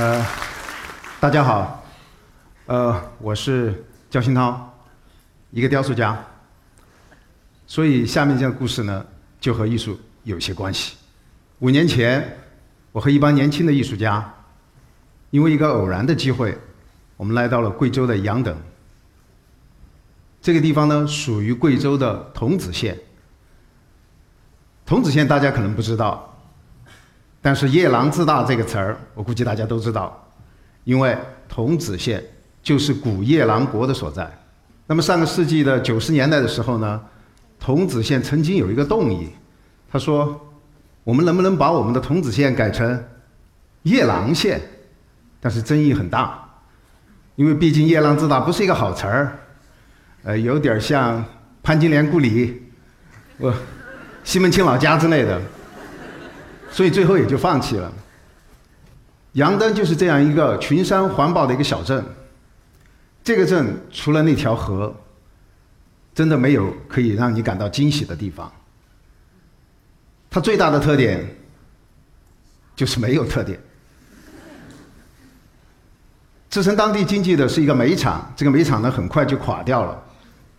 呃，大家好，呃，我是焦新涛，一个雕塑家。所以下面这个故事呢，就和艺术有些关系。五年前，我和一帮年轻的艺术家，因为一个偶然的机会，我们来到了贵州的杨等。这个地方呢，属于贵州的桐梓县。桐梓县大家可能不知道。但是“夜郎自大”这个词儿，我估计大家都知道，因为桐梓县就是古夜郎国的所在。那么上个世纪的九十年代的时候呢，桐梓县曾经有一个动议，他说：“我们能不能把我们的桐梓县改成夜郎县？”但是争议很大，因为毕竟“夜郎自大”不是一个好词儿，呃，有点像潘金莲故里、我西门庆老家之类的。所以最后也就放弃了。杨登就是这样一个群山环抱的一个小镇。这个镇除了那条河，真的没有可以让你感到惊喜的地方。它最大的特点就是没有特点。支撑当地经济的是一个煤厂，这个煤厂呢很快就垮掉了。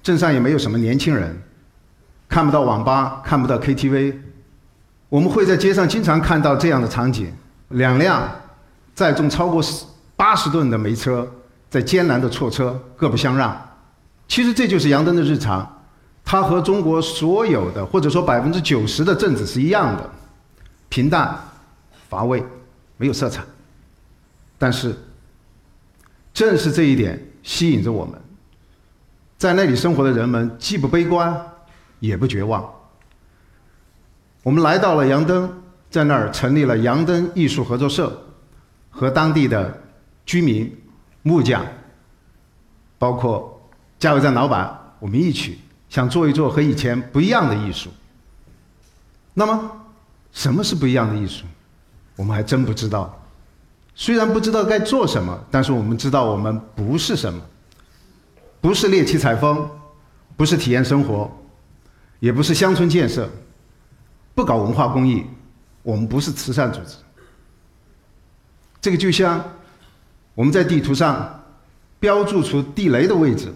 镇上也没有什么年轻人，看不到网吧，看不到 KTV。我们会在街上经常看到这样的场景：两辆载重超过八十吨的煤车在艰难的错车，各不相让。其实这就是杨登的日常，他和中国所有的或者说百分之九十的镇子是一样的，平淡、乏味，没有色彩。但是，正是这一点吸引着我们，在那里生活的人们既不悲观，也不绝望。我们来到了杨登，在那儿成立了杨登艺术合作社，和当地的居民、木匠，包括加油站老板，我们一起想做一做和以前不一样的艺术。那么，什么是不一样的艺术？我们还真不知道。虽然不知道该做什么，但是我们知道我们不是什么，不是猎奇采风，不是体验生活，也不是乡村建设。不搞文化公益，我们不是慈善组织。这个就像我们在地图上标注出地雷的位置，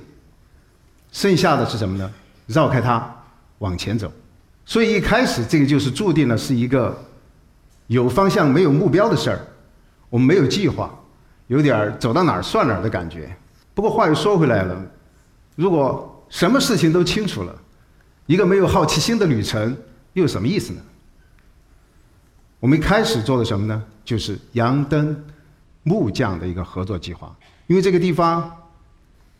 剩下的是什么呢？绕开它，往前走。所以一开始这个就是注定了是一个有方向没有目标的事儿，我们没有计划，有点儿走到哪儿算哪儿的感觉。不过话又说回来了，如果什么事情都清楚了，一个没有好奇心的旅程。又有什么意思呢？我们一开始做的什么呢？就是杨登木匠的一个合作计划。因为这个地方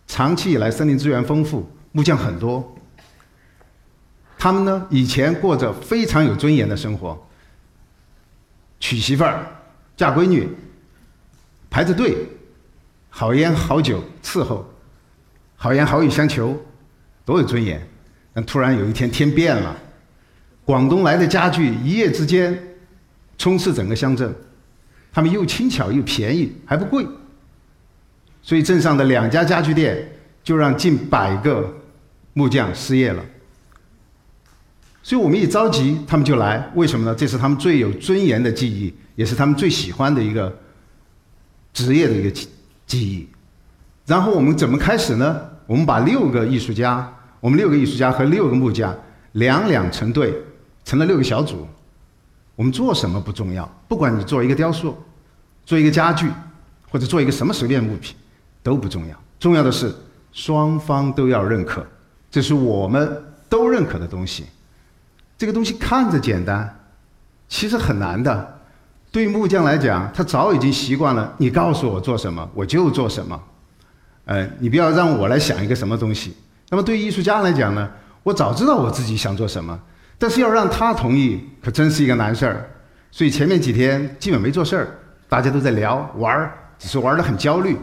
长期以来森林资源丰富，木匠很多。他们呢以前过着非常有尊严的生活，娶媳妇儿、嫁闺女，排着队，好烟好酒伺候，好言好语相求，多有尊严。但突然有一天天变了。广东来的家具一夜之间充斥整个乡镇，他们又轻巧又便宜还不贵，所以镇上的两家家具店就让近百个木匠失业了。所以我们一着急，他们就来，为什么呢？这是他们最有尊严的记忆，也是他们最喜欢的一个职业的一个记记忆。然后我们怎么开始呢？我们把六个艺术家，我们六个艺术家和六个木匠两两成对。成了六个小组，我们做什么不重要，不管你做一个雕塑，做一个家具，或者做一个什么随便物品，都不重要。重要的是双方都要认可，这是我们都认可的东西。这个东西看着简单，其实很难的。对木匠来讲，他早已经习惯了你告诉我做什么，我就做什么。呃，你不要让我来想一个什么东西。那么对艺术家来讲呢，我早知道我自己想做什么。但是要让他同意，可真是一个难事儿。所以前面几天基本没做事儿，大家都在聊玩儿，只是玩得很焦虑。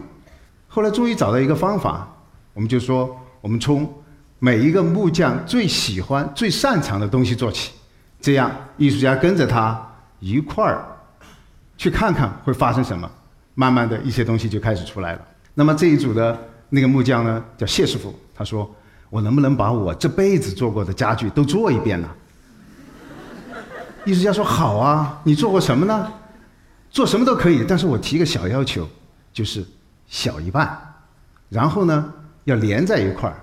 后来终于找到一个方法，我们就说，我们从每一个木匠最喜欢、最擅长的东西做起，这样艺术家跟着他一块儿去看看会发生什么。慢慢的一些东西就开始出来了。那么这一组的那个木匠呢，叫谢师傅，他说：“我能不能把我这辈子做过的家具都做一遍呢？”艺术家说：“好啊，你做过什么呢？做什么都可以，但是我提个小要求，就是小一半，然后呢要连在一块儿。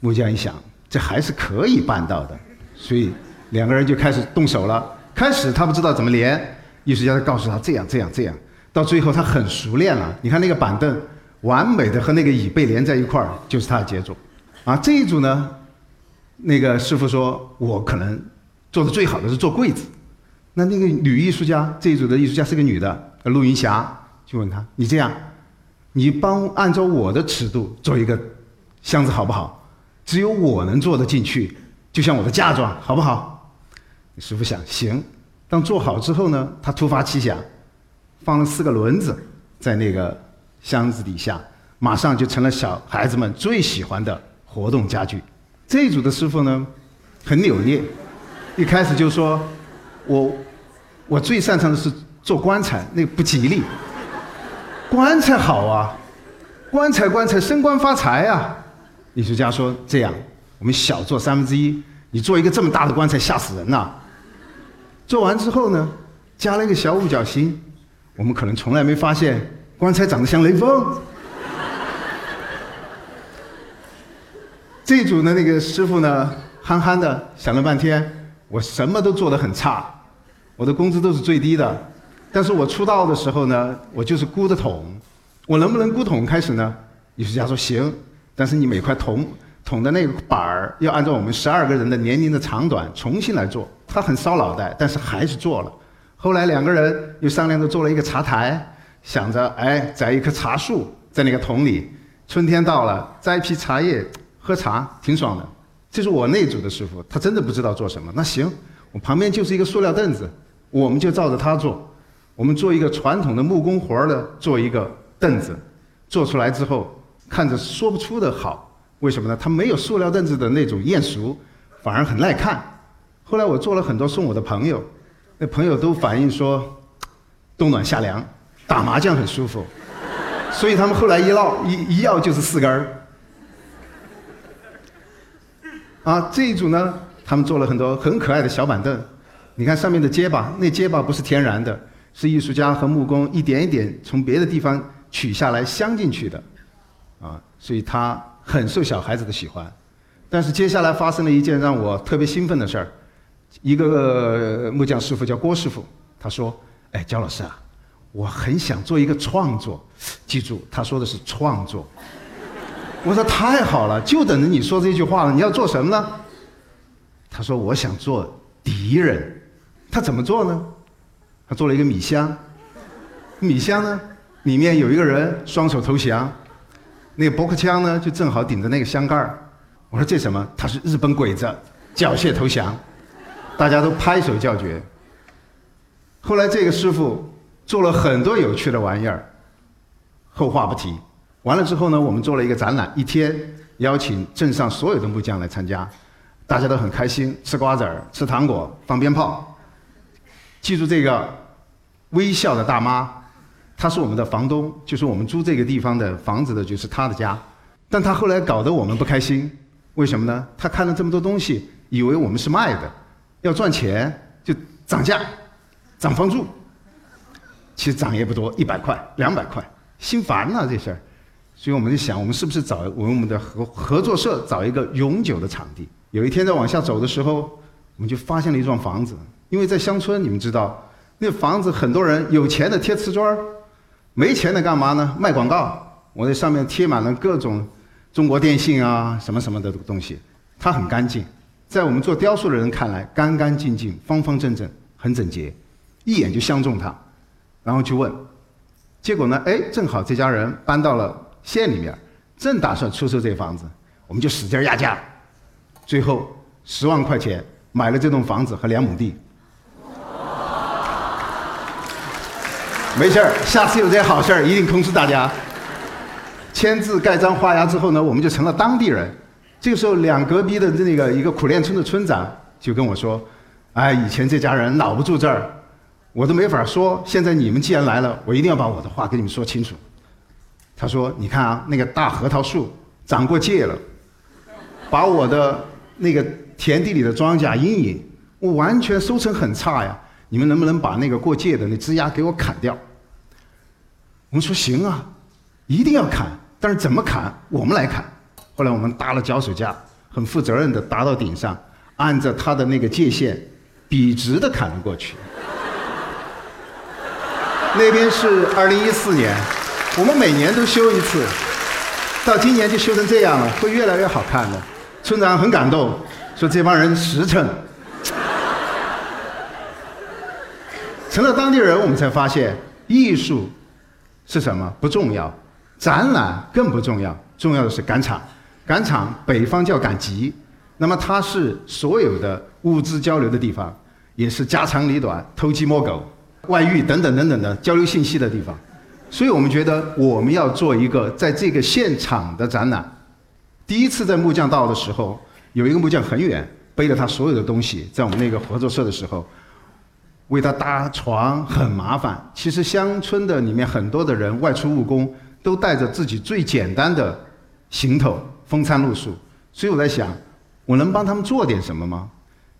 木匠一想，这还是可以办到的，所以两个人就开始动手了。开始他不知道怎么连，艺术家就告诉他这样这样这样，到最后他很熟练了。你看那个板凳，完美的和那个椅背连在一块儿，就是他的杰作。啊，这一组呢，那个师傅说，我可能做的最好的是做柜子。那那个女艺术家，这一组的艺术家是个女的，陆云霞，就问他，你这样，你帮按照我的尺度做一个箱子好不好？只有我能做得进去，就像我的嫁妆，好不好？师傅想行。当做好之后呢，他突发奇想，放了四个轮子在那个箱子底下，马上就成了小孩子们最喜欢的活动家具。这一组的师傅呢，很扭捏，一开始就说：“我我最擅长的是做棺材，那个不吉利。棺材好啊，棺材棺材升官发财啊。”艺术家说：“这样，我们小做三分之一，你做一个这么大的棺材，吓死人呐！做完之后呢，加了一个小五角星，我们可能从来没发现棺材长得像雷锋。这一组的那个师傅呢，憨憨的想了半天，我什么都做得很差，我的工资都是最低的，但是我出道的时候呢，我就是箍的桶，我能不能箍桶开始呢？艺术家说行。”但是你每块桶桶的那个板儿要按照我们十二个人的年龄的长短重新来做，他很烧脑袋，但是还是做了。后来两个人又商量着做了一个茶台，想着哎栽一棵茶树在那个桶里，春天到了摘一批茶叶喝茶挺爽的。这是我那组的师傅，他真的不知道做什么。那行，我旁边就是一个塑料凳子，我们就照着他做，我们做一个传统的木工活儿的做一个凳子，做出来之后。看着说不出的好，为什么呢？它没有塑料凳子的那种艳俗，反而很耐看。后来我做了很多送我的朋友，那朋友都反映说，冬暖夏凉，打麻将很舒服，所以他们后来一闹一一要就是四根儿。啊，这一组呢，他们做了很多很可爱的小板凳，你看上面的结巴，那结巴不是天然的，是艺术家和木工一点一点从别的地方取下来镶进去的。啊，所以他很受小孩子的喜欢，但是接下来发生了一件让我特别兴奋的事儿，一个木匠师傅叫郭师傅，他说：“哎，焦老师啊，我很想做一个创作，记住他说的是创作。”我说：“太好了，就等着你说这句话了。你要做什么呢？”他说：“我想做敌人。”他怎么做呢？他做了一个米箱，米箱呢里面有一个人双手投降。那个驳壳枪呢，就正好顶着那个箱盖儿。我说这什么？他是日本鬼子，缴械投降，大家都拍手叫绝。后来这个师傅做了很多有趣的玩意儿，后话不提。完了之后呢，我们做了一个展览，一天邀请镇上所有的木匠来参加，大家都很开心，吃瓜子儿、吃糖果、放鞭炮。记住这个微笑的大妈。她是我们的房东，就是我们租这个地方的房子的，就是她的家。但她后来搞得我们不开心，为什么呢？她看了这么多东西，以为我们是卖的，要赚钱就涨价，涨房租。其实涨也不多，一百块、两百块，心烦了这事儿。所以我们就想，我们是不是找我们的合合作社找一个永久的场地？有一天在往下走的时候，我们就发现了一幢房子。因为在乡村，你们知道，那房子很多人有钱的贴瓷砖儿。没钱的干嘛呢？卖广告。我在上面贴满了各种中国电信啊什么什么的东西。它很干净，在我们做雕塑的人看来，干干净净、方方正正、很整洁，一眼就相中它。然后去问，结果呢？哎，正好这家人搬到了县里面，正打算出售这房子，我们就使劲压价，最后十万块钱买了这栋房子和两亩地。没事儿，下次有这好事儿，一定通知大家。签字盖章画押之后呢，我们就成了当地人。这个时候，两隔壁的那个一个苦练村的村长就跟我说：“哎，以前这家人老不住这儿，我都没法说。现在你们既然来了，我一定要把我的话跟你们说清楚。”他说：“你看啊，那个大核桃树长过界了，把我的那个田地里的庄稼阴影，我完全收成很差呀。你们能不能把那个过界的那枝丫给我砍掉？我们说行啊，一定要砍，但是怎么砍？我们来砍。后来我们搭了脚手架，很负责任的搭到顶上，按着它的那个界限，笔直的砍了过去。那边是二零一四年，我们每年都修一次，到今年就修成这样了，会越来越好看的。村长很感动，说这帮人实诚。成了当地人，我们才发现艺术是什么不重要，展览更不重要，重要的是赶场。赶场，北方叫赶集，那么它是所有的物资交流的地方，也是家长里短、偷鸡摸狗、外遇等等等等的交流信息的地方。所以我们觉得我们要做一个在这个现场的展览。第一次在木匠到的时候，有一个木匠很远，背着他所有的东西，在我们那个合作社的时候。为他搭床很麻烦。其实乡村的里面很多的人外出务工，都带着自己最简单的行头，风餐露宿。所以我在想，我能帮他们做点什么吗？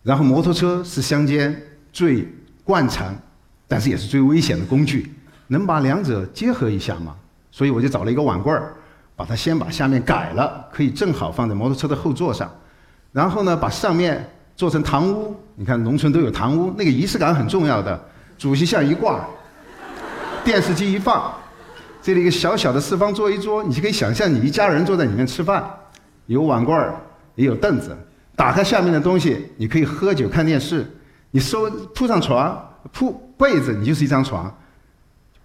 然后摩托车是乡间最惯常，但是也是最危险的工具，能把两者结合一下吗？所以我就找了一个碗柜儿，把它先把下面改了，可以正好放在摩托车的后座上，然后呢，把上面。做成堂屋，你看农村都有堂屋，那个仪式感很重要的。主席像一挂，电视机一放，这里一个小小的四方桌一桌，你就可以想象你一家人坐在里面吃饭，有碗柜儿，也有凳子。打开下面的东西，你可以喝酒看电视。你收铺上床，铺被子，你就是一张床。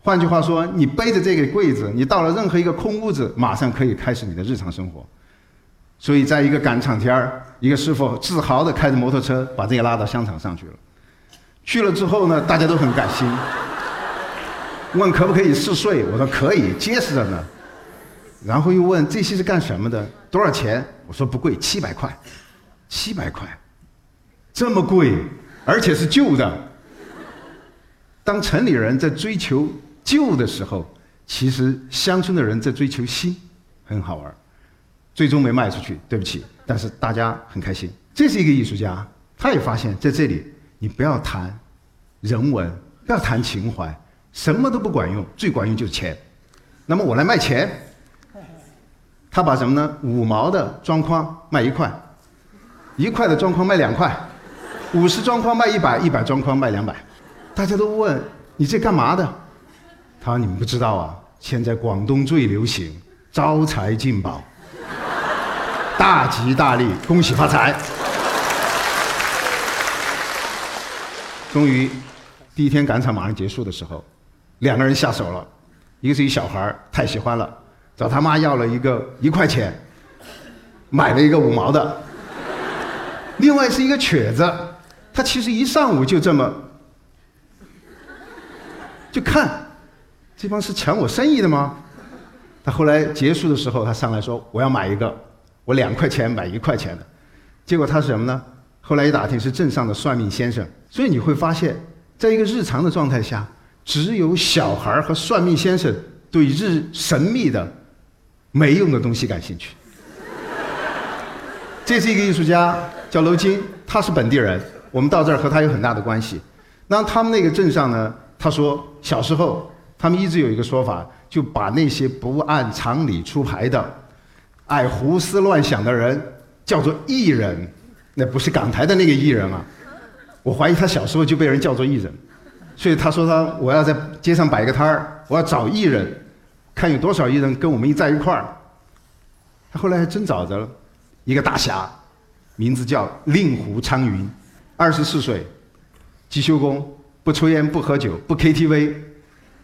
换句话说，你背着这个柜子，你到了任何一个空屋子，马上可以开始你的日常生活。所以，在一个赶场天儿，一个师傅自豪地开着摩托车把这个拉到香场上去了。去了之后呢，大家都很感心，问可不可以试睡，我说可以，结实着呢。然后又问这些是干什么的，多少钱？我说不贵，七百块，七百块，这么贵，而且是旧的。当城里人在追求旧的时候，其实乡村的人在追求新，很好玩。最终没卖出去，对不起，但是大家很开心。这是一个艺术家，他也发现在这里，你不要谈人文，不要谈情怀，什么都不管用，最管用就是钱。那么我来卖钱，他把什么呢？五毛的装框卖一块，一块的装框卖两块，五十装框卖一百，一百装框卖两百。大家都问你这干嘛的？他说你们不知道啊，现在广东最流行招财进宝。大吉大利，恭喜发财！终于，第一天赶场马上结束的时候，两个人下手了，一个是一小孩太喜欢了，找他妈要了一个一块钱，买了一个五毛的；另外是一个瘸子，他其实一上午就这么，就看，这帮是抢我生意的吗？他后来结束的时候，他上来说：“我要买一个。”我两块钱买一块钱的，结果他是什么呢？后来一打听是镇上的算命先生。所以你会发现，在一个日常的状态下，只有小孩和算命先生对日神秘的、没用的东西感兴趣。这是一个艺术家，叫娄金，他是本地人。我们到这儿和他有很大的关系。那他们那个镇上呢？他说小时候他们一直有一个说法，就把那些不按常理出牌的。爱胡思乱想的人叫做艺人，那不是港台的那个艺人啊！我怀疑他小时候就被人叫做艺人，所以他说他我要在街上摆个摊儿，我要找艺人，看有多少艺人跟我们一在一块儿。他后来还真找着了一个大侠，名字叫令狐昌云，二十四岁，机修工，不抽烟不喝酒不 KTV，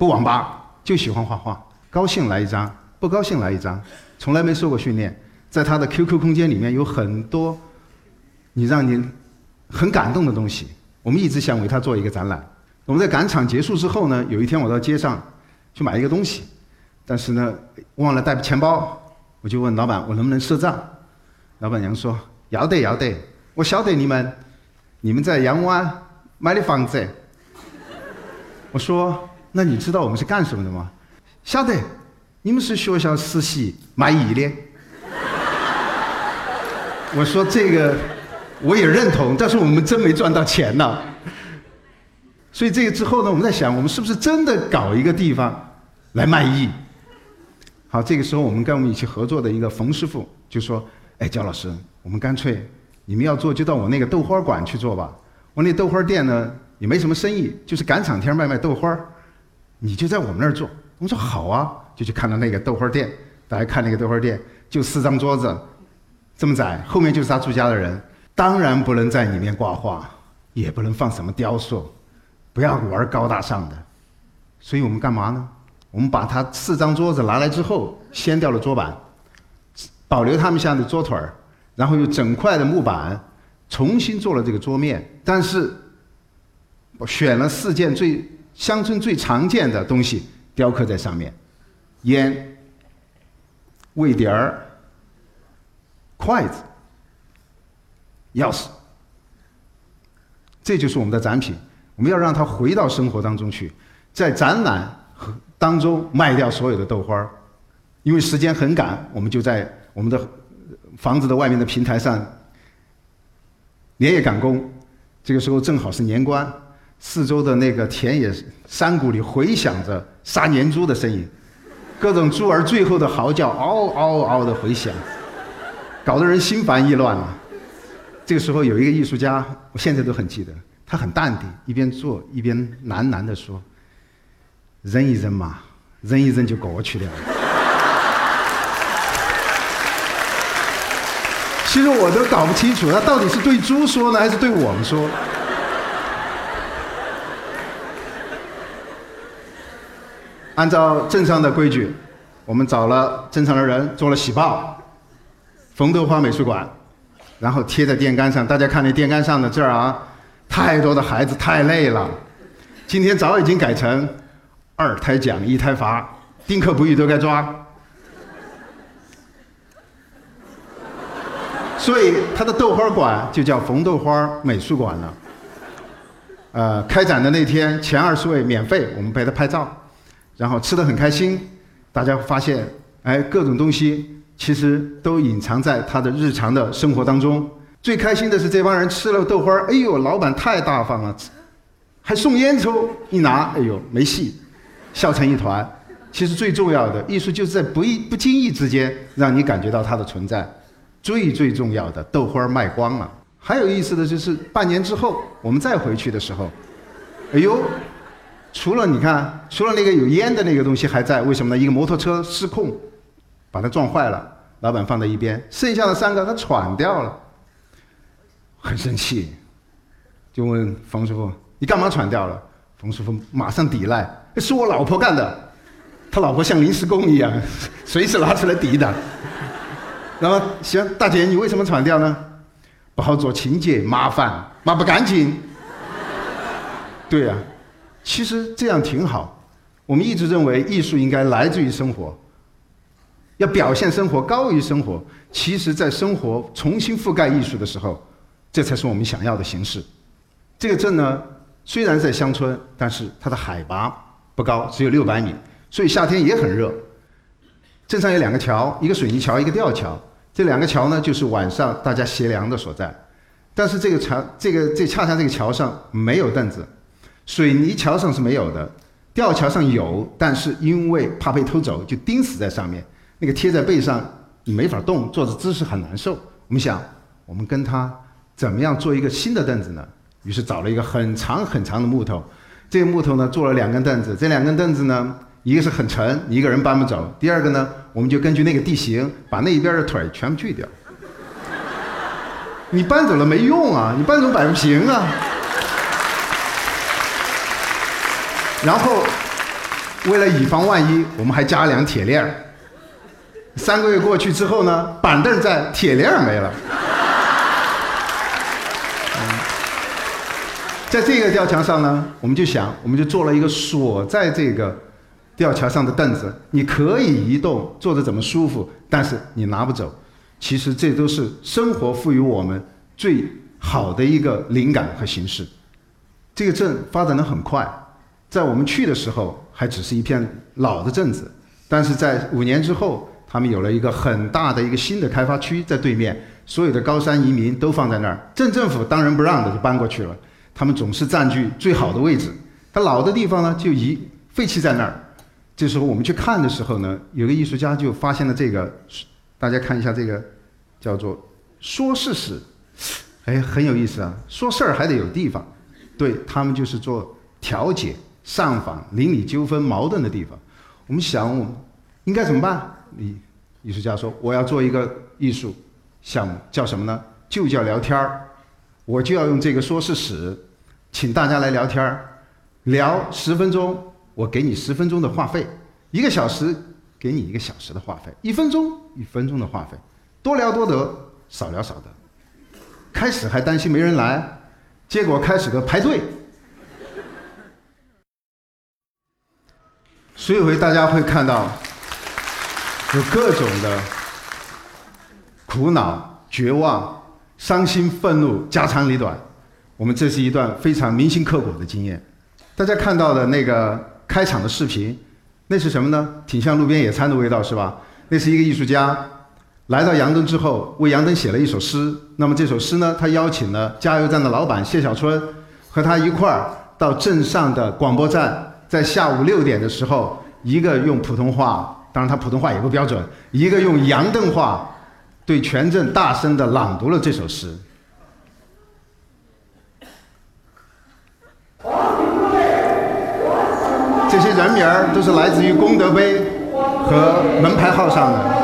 不网吧，就喜欢画画，高兴来一张，不高兴来一张。从来没受过训练，在他的 QQ 空间里面有很多你让你很感动的东西。我们一直想为他做一个展览。我们在赶场结束之后呢，有一天我到街上去买一个东西，但是呢忘了带钱包，我就问老板我能不能赊账。老板娘说要得要得，我晓得你们你们在阳湾买的房子。我说那你知道我们是干什么的吗？晓得。你们是学校实习卖艺的，我说这个我也认同，但是我们真没赚到钱呢。所以这个之后呢，我们在想，我们是不是真的搞一个地方来卖艺？好，这个时候我们跟我们一起合作的一个冯师傅就说：“哎，焦老师，我们干脆你们要做就到我那个豆花馆去做吧。我那豆花店呢也没什么生意，就是赶场天卖卖豆花，你就在我们那儿做。”我们说好啊，就去看到那个豆花店。大家看那个豆花店，就四张桌子，这么窄，后面就是他住家的人，当然不能在里面挂画，也不能放什么雕塑，不要玩高大上的。所以我们干嘛呢？我们把他四张桌子拿来之后，掀掉了桌板，保留他们家的桌腿儿，然后用整块的木板重新做了这个桌面。但是，我选了四件最乡村最常见的东西雕刻在上面：烟、味碟儿、筷子、钥匙。这就是我们的展品。我们要让它回到生活当中去，在展览和。当中卖掉所有的豆花儿，因为时间很赶，我们就在我们的房子的外面的平台上连夜赶工。这个时候正好是年关，四周的那个田野山谷里回响着杀年猪的声音，各种猪儿最后的嚎叫，嗷嗷嗷的回响，搞得人心烦意乱啊。这个时候有一个艺术家，我现在都很记得，他很淡定，一边做一边喃喃地说。忍一忍嘛，忍一忍就过去了。其实我都搞不清楚，他到底是对猪说呢，还是对我们说？按照镇上的规矩，我们找了镇上的人做了喜报，冯豆花美术馆，然后贴在电杆上。大家看那电杆上的字儿啊，太多的孩子太累了，今天早已经改成。二胎奖，一胎罚，丁克不育都该抓。所以他的豆花馆就叫冯豆花美术馆了。呃，开展的那天前二十位免费，我们陪他拍照，然后吃的很开心。大家发现，哎，各种东西其实都隐藏在他的日常的生活当中。最开心的是这帮人吃了豆花，哎呦，老板太大方了，还送烟抽，一拿，哎呦，没戏。笑成一团，其实最重要的艺术就是在不意不经意之间让你感觉到它的存在。最最重要的豆花卖光了。还有意思的就是半年之后我们再回去的时候，哎呦，除了你看，除了那个有烟的那个东西还在，为什么呢？一个摩托车失控，把它撞坏了，老板放在一边，剩下的三个他喘掉了，很生气，就问冯师傅：“你干嘛喘掉了？”冯师傅马上抵赖。是我老婆干的，他老婆像临时工一样，随时拿出来抵挡。然后行，大姐，你为什么传掉呢？不好做清洁，麻烦，抹不干净。对呀，其实这样挺好。我们一直认为艺术应该来自于生活，要表现生活高于生活。其实，在生活重新覆盖艺术的时候，这才是我们想要的形式。这个镇呢，虽然在乡村，但是它的海拔。不高，只有六百米，所以夏天也很热。镇上有两个桥，一个水泥桥，一个吊桥。这两个桥呢，就是晚上大家歇凉的所在。但是这个桥，这个这恰恰这个桥上没有凳子，水泥桥上是没有的，吊桥上有，但是因为怕被偷走，就钉死在上面。那个贴在背上，你没法动，坐着姿势很难受。我们想，我们跟他怎么样做一个新的凳子呢？于是找了一个很长很长的木头。这个木头呢，做了两根凳子。这两根凳子呢，一个是很沉，一个人搬不走。第二个呢，我们就根据那个地形，把那一边的腿全部锯掉。你搬走了没用啊，你搬走摆不平啊。然后，为了以防万一，我们还加了两铁链。三个月过去之后呢，板凳在，铁链没了。在这个吊桥上呢，我们就想，我们就做了一个锁在这个吊桥上的凳子，你可以移动，坐着怎么舒服，但是你拿不走。其实这都是生活赋予我们最好的一个灵感和形式。这个镇发展的很快，在我们去的时候还只是一片老的镇子，但是在五年之后，他们有了一个很大的一个新的开发区在对面，所有的高山移民都放在那儿，镇政府当仁不让的就搬过去了。他们总是占据最好的位置，它老的地方呢就遗废弃在那儿。这时候我们去看的时候呢，有个艺术家就发现了这个，大家看一下这个，叫做说事史，哎，很有意思啊。说事儿还得有地方，对他们就是做调解、上访、邻里纠纷、矛盾的地方。我们想，我们应该怎么办？艺艺术家说，我要做一个艺术项目，叫什么呢？就叫聊天儿。我就要用这个说事史，请大家来聊天儿，聊十分钟。我给你十分钟的话费，一个小时给你一个小时的话费，一分钟一分钟的话费，多聊多得，少聊少得。开始还担心没人来，结果开始个排队。所以会大家会看到，有各种的苦恼、绝望、伤心、愤怒，家长里短。我们这是一段非常铭心刻骨的经验。大家看到的那个。开场的视频，那是什么呢？挺像路边野餐的味道，是吧？那是一个艺术家来到杨灯之后，为杨灯写了一首诗。那么这首诗呢，他邀请了加油站的老板谢小春和他一块儿到镇上的广播站，在下午六点的时候，一个用普通话，当然他普通话也不标准，一个用杨邓话，对全镇大声的朗读了这首诗。这些人名儿都是来自于功德碑和门牌号上的。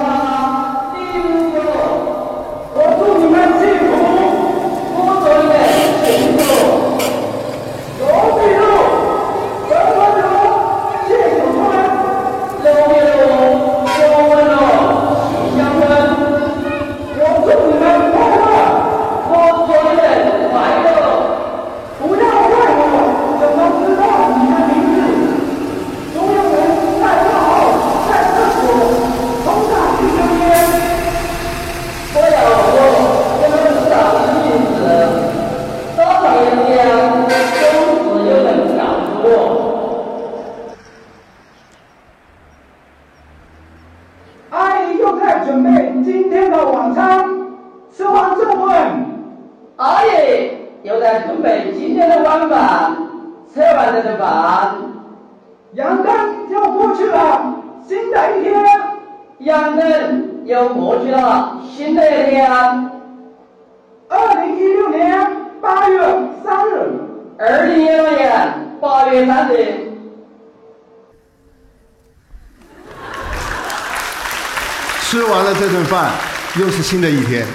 吃完了这顿饭又是新的一天。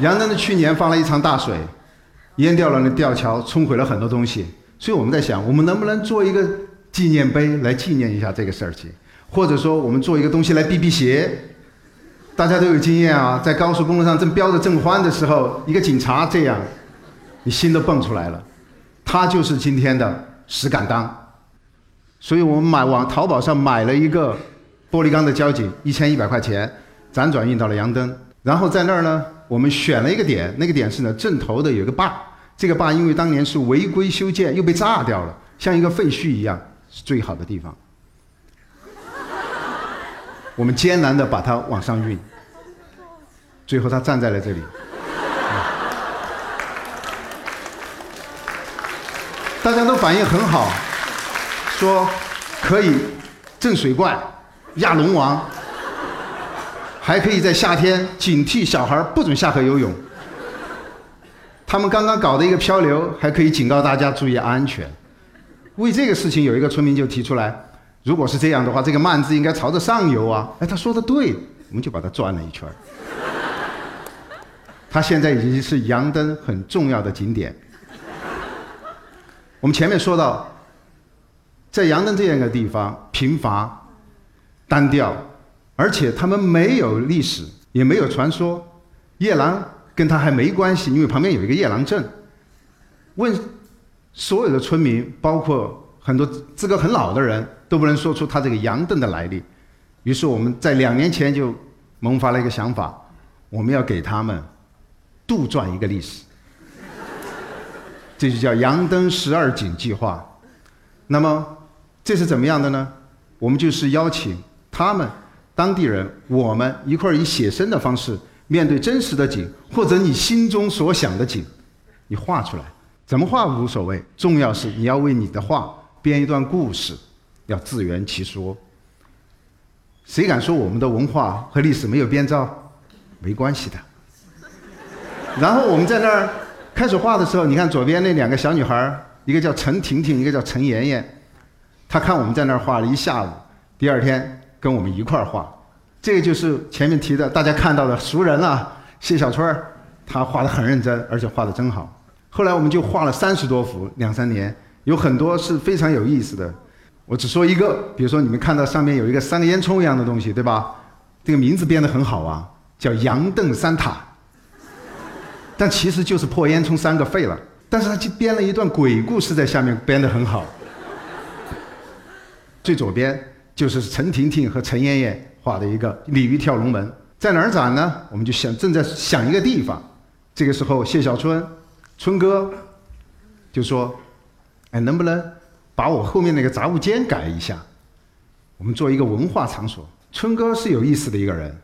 杨灯的去年放了一场大水，淹掉了那吊桥，冲毁了很多东西。所以我们在想，我们能不能做一个纪念碑来纪念一下这个事情？或者说，我们做一个东西来避避邪？大家都有经验啊，在高速公路上正飙得正欢的时候，一个警察这样，你心都蹦出来了。他就是今天的石敢当。所以我们买往淘宝上买了一个。玻璃钢的交警一千一百块钱，辗转运到了杨登，然后在那儿呢，我们选了一个点，那个点是呢镇头的有一个坝，这个坝因为当年是违规修建又被炸掉了，像一个废墟一样，是最好的地方。我们艰难的把它往上运，最后他站在了这里，大家都反应很好，说可以镇水怪。压龙王，还可以在夏天警惕小孩不准下河游泳。他们刚刚搞的一个漂流，还可以警告大家注意安全。为这个事情，有一个村民就提出来：如果是这样的话，这个慢字应该朝着上游啊！哎，他说的对，我们就把它转了一圈。他现在已经是阳灯很重要的景点。我们前面说到，在杨灯这样一个地方，贫乏。单调，而且他们没有历史，也没有传说。夜郎跟他还没关系，因为旁边有一个夜郎镇。问所有的村民，包括很多资格很老的人，都不能说出他这个杨灯的来历。于是我们在两年前就萌发了一个想法，我们要给他们杜撰一个历史，这就叫杨灯十二景计划。那么这是怎么样的呢？我们就是邀请。他们当地人，我们一块儿以写生的方式面对真实的景，或者你心中所想的景，你画出来，怎么画无所谓，重要是你要为你的画编一段故事，要自圆其说。谁敢说我们的文化和历史没有编造？没关系的。然后我们在那儿开始画的时候，你看左边那两个小女孩一个叫陈婷婷，一个叫陈妍妍。他看我们在那儿画了一下午，第二天跟我们一块儿画。这个就是前面提的大家看到的熟人了，谢小春儿，他画的很认真，而且画的真好。后来我们就画了三十多幅，两三年，有很多是非常有意思的。我只说一个，比如说你们看到上面有一个三个烟囱一样的东西，对吧？这个名字编得很好啊，叫杨邓三塔。但其实就是破烟囱三个废了，但是他就编了一段鬼故事在下面，编得很好。最左边就是陈婷婷和陈妍妍。画的一个鲤鱼跳龙门，在哪儿展呢？我们就想正在想一个地方。这个时候，谢小春，春哥就说：“哎，能不能把我后面那个杂物间改一下？我们做一个文化场所。”春哥是有意思的一个人，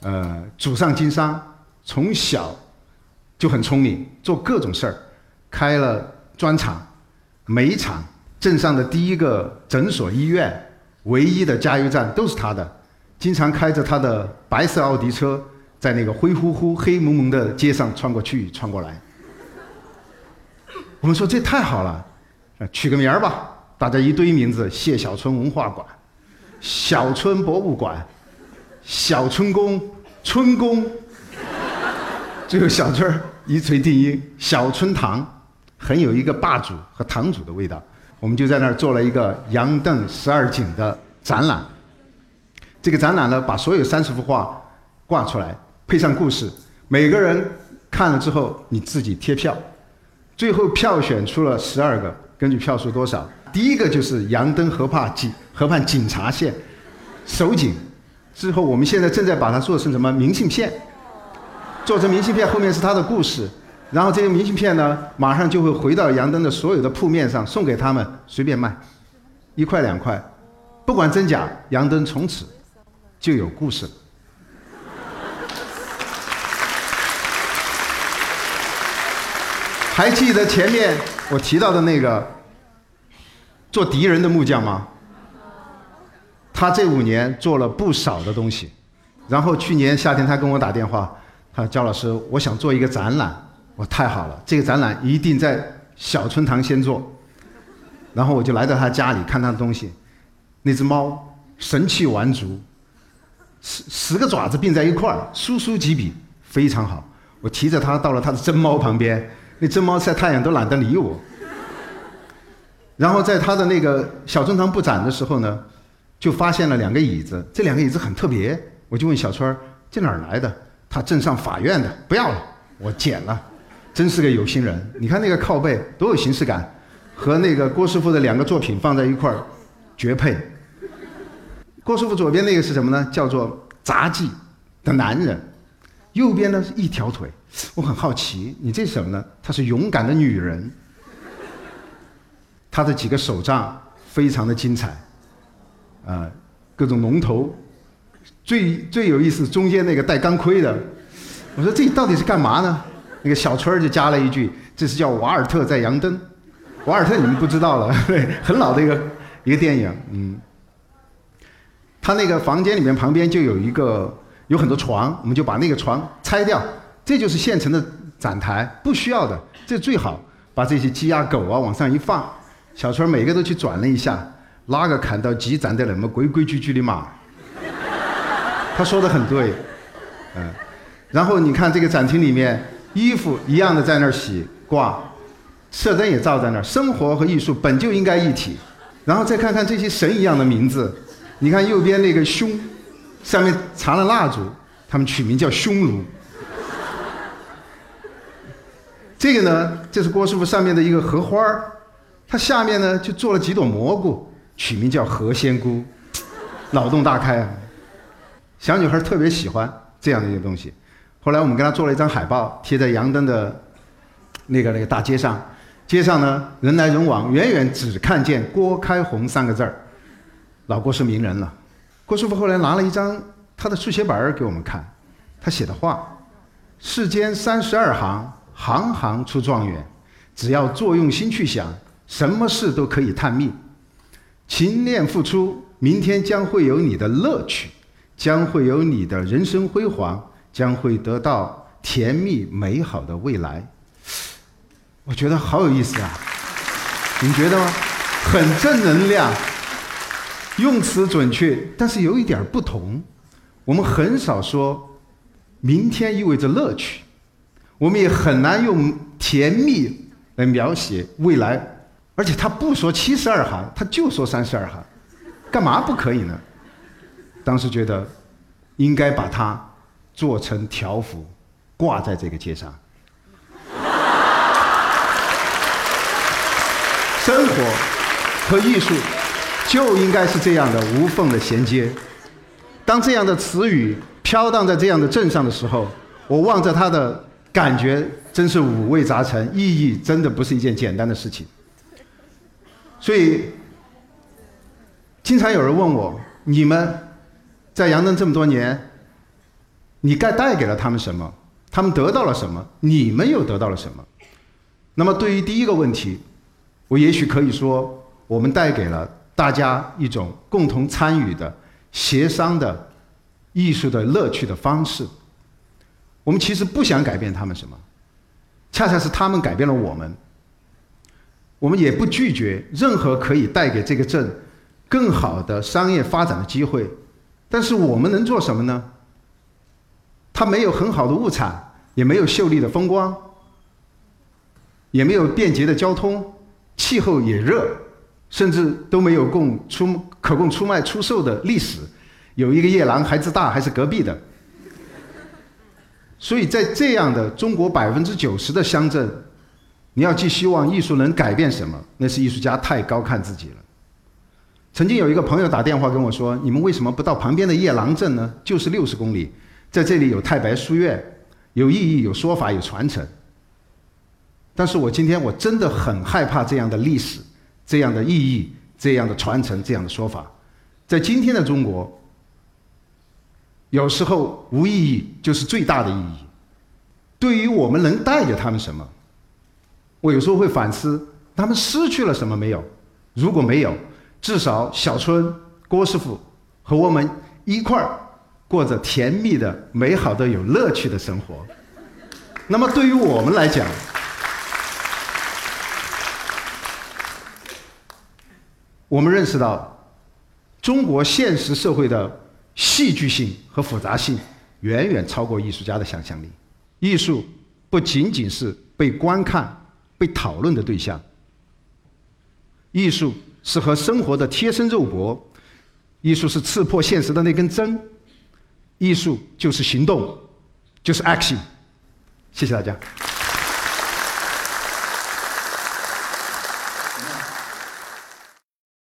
呃，祖上经商，从小就很聪明，做各种事儿，开了砖厂、煤厂，镇上的第一个诊所、医院，唯一的加油站都是他的。经常开着他的白色奥迪车，在那个灰乎乎、黑蒙蒙的街上穿过去、穿过来。我们说这太好了，取个名儿吧，大家一堆名字：谢小春文化馆、小春博物馆、小春宫、春宫。最后小春一锤定音：小春堂，很有一个霸主和堂主的味道。我们就在那儿做了一个杨邓十二景的展览。这个展览呢，把所有三十幅画挂出来，配上故事，每个人看了之后，你自己贴票，最后票选出了十二个，根据票数多少，第一个就是杨登河畔警河畔警察线，守警，之后我们现在正在把它做成什么明信片，做成明信片后面是他的故事，然后这些明信片呢，马上就会回到杨登的所有的铺面上，送给他们随便卖，一块两块，不管真假，杨登从此。就有故事了。还记得前面我提到的那个做敌人的木匠吗？他这五年做了不少的东西，然后去年夏天他跟我打电话，他说：“焦老师，我想做一个展览。”我太好了，这个展览一定在小春堂先做。然后我就来到他家里看他的东西，那只猫神气完足。十十个爪子并在一块儿，疏疏几笔，非常好。我提着它到了他的真猫旁边，那真猫晒太阳都懒得理我。然后在他的那个小春堂布展的时候呢，就发现了两个椅子，这两个椅子很特别。我就问小春儿：“这哪儿来的？”他镇上法院的，不要了，我捡了。真是个有心人。你看那个靠背多有形式感，和那个郭师傅的两个作品放在一块儿，绝配。郭师傅左边那个是什么呢？叫做杂技的男人，右边呢是一条腿。我很好奇，你这是什么呢？她是勇敢的女人。她的几个手杖非常的精彩，啊，各种龙头，最最有意思中间那个戴钢盔的。我说这到底是干嘛呢？那个小春儿就加了一句：“这是叫瓦尔特在杨登。”瓦尔特你们不知道了，对 很老的一个一个电影，嗯。他那个房间里面旁边就有一个有很多床，我们就把那个床拆掉，这就是现成的展台，不需要的，这最好把这些鸡鸭狗啊往上一放，小春每个都去转了一下，哪个看到鸡站在那么规规矩矩的嘛？他说的很对，嗯，然后你看这个展厅里面衣服一样的在那儿洗挂，射灯也照在那儿，生活和艺术本就应该一体，然后再看看这些神一样的名字。你看右边那个凶，上面藏了蜡烛，他们取名叫匈奴。这个呢，这是郭师傅上面的一个荷花儿，它下面呢就做了几朵蘑菇，取名叫何仙姑，脑洞大开啊！小女孩特别喜欢这样的一个东西。后来我们给他做了一张海报，贴在杨登的那个那个大街上，街上呢人来人往，远远只看见郭开红三个字儿。老郭是名人了，郭师傅后来拿了一张他的速写本儿给我们看，他写的话：“世间三十二行，行行出状元。只要多用心去想，什么事都可以探秘。勤练付出，明天将会有你的乐趣，将会有你的人生辉煌，将会得到甜蜜美好的未来。我觉得好有意思啊！你觉得吗？很正能量，用词准确，但是有一点不同。我们很少说明天意味着乐趣，我们也很难用甜蜜来描写未来。而且他不说七十二行，他就说三十二行，干嘛不可以呢？当时觉得应该把它做成条幅，挂在这个街上。生活和艺术就应该是这样的无缝的衔接。当这样的词语飘荡在这样的镇上的时候，我望着它的感觉真是五味杂陈，意义真的不是一件简单的事情。所以，经常有人问我：你们在杨登这么多年，你该带给了他们什么？他们得到了什么？你们又得到了什么？那么，对于第一个问题，我也许可以说，我们带给了大家一种共同参与的、协商的艺术的乐趣的方式。我们其实不想改变他们什么，恰恰是他们改变了我们。我们也不拒绝任何可以带给这个镇更好的商业发展的机会，但是我们能做什么呢？它没有很好的物产，也没有秀丽的风光，也没有便捷的交通，气候也热，甚至都没有供出可供出卖出售的历史。有一个夜郎孩子大，还是隔壁的。所以在这样的中国百分之九十的乡镇。你要寄希望艺术能改变什么？那是艺术家太高看自己了。曾经有一个朋友打电话跟我说：“你们为什么不到旁边的夜郎镇呢？就是六十公里，在这里有太白书院，有意义、有说法、有传承。”但是我今天我真的很害怕这样的历史、这样的意义、这样的传承、这样的说法，在今天的中国，有时候无意义就是最大的意义。对于我们能带给他们什么？我有时候会反思，他们失去了什么没有？如果没有，至少小春、郭师傅和我们一块儿过着甜蜜的、美好的、有乐趣的生活。那么对于我们来讲，我们认识到，中国现实社会的戏剧性和复杂性远远超过艺术家的想象力。艺术不仅仅是被观看。被讨论的对象，艺术是和生活的贴身肉搏，艺术是刺破现实的那根针，艺术就是行动，就是 action。谢谢大家。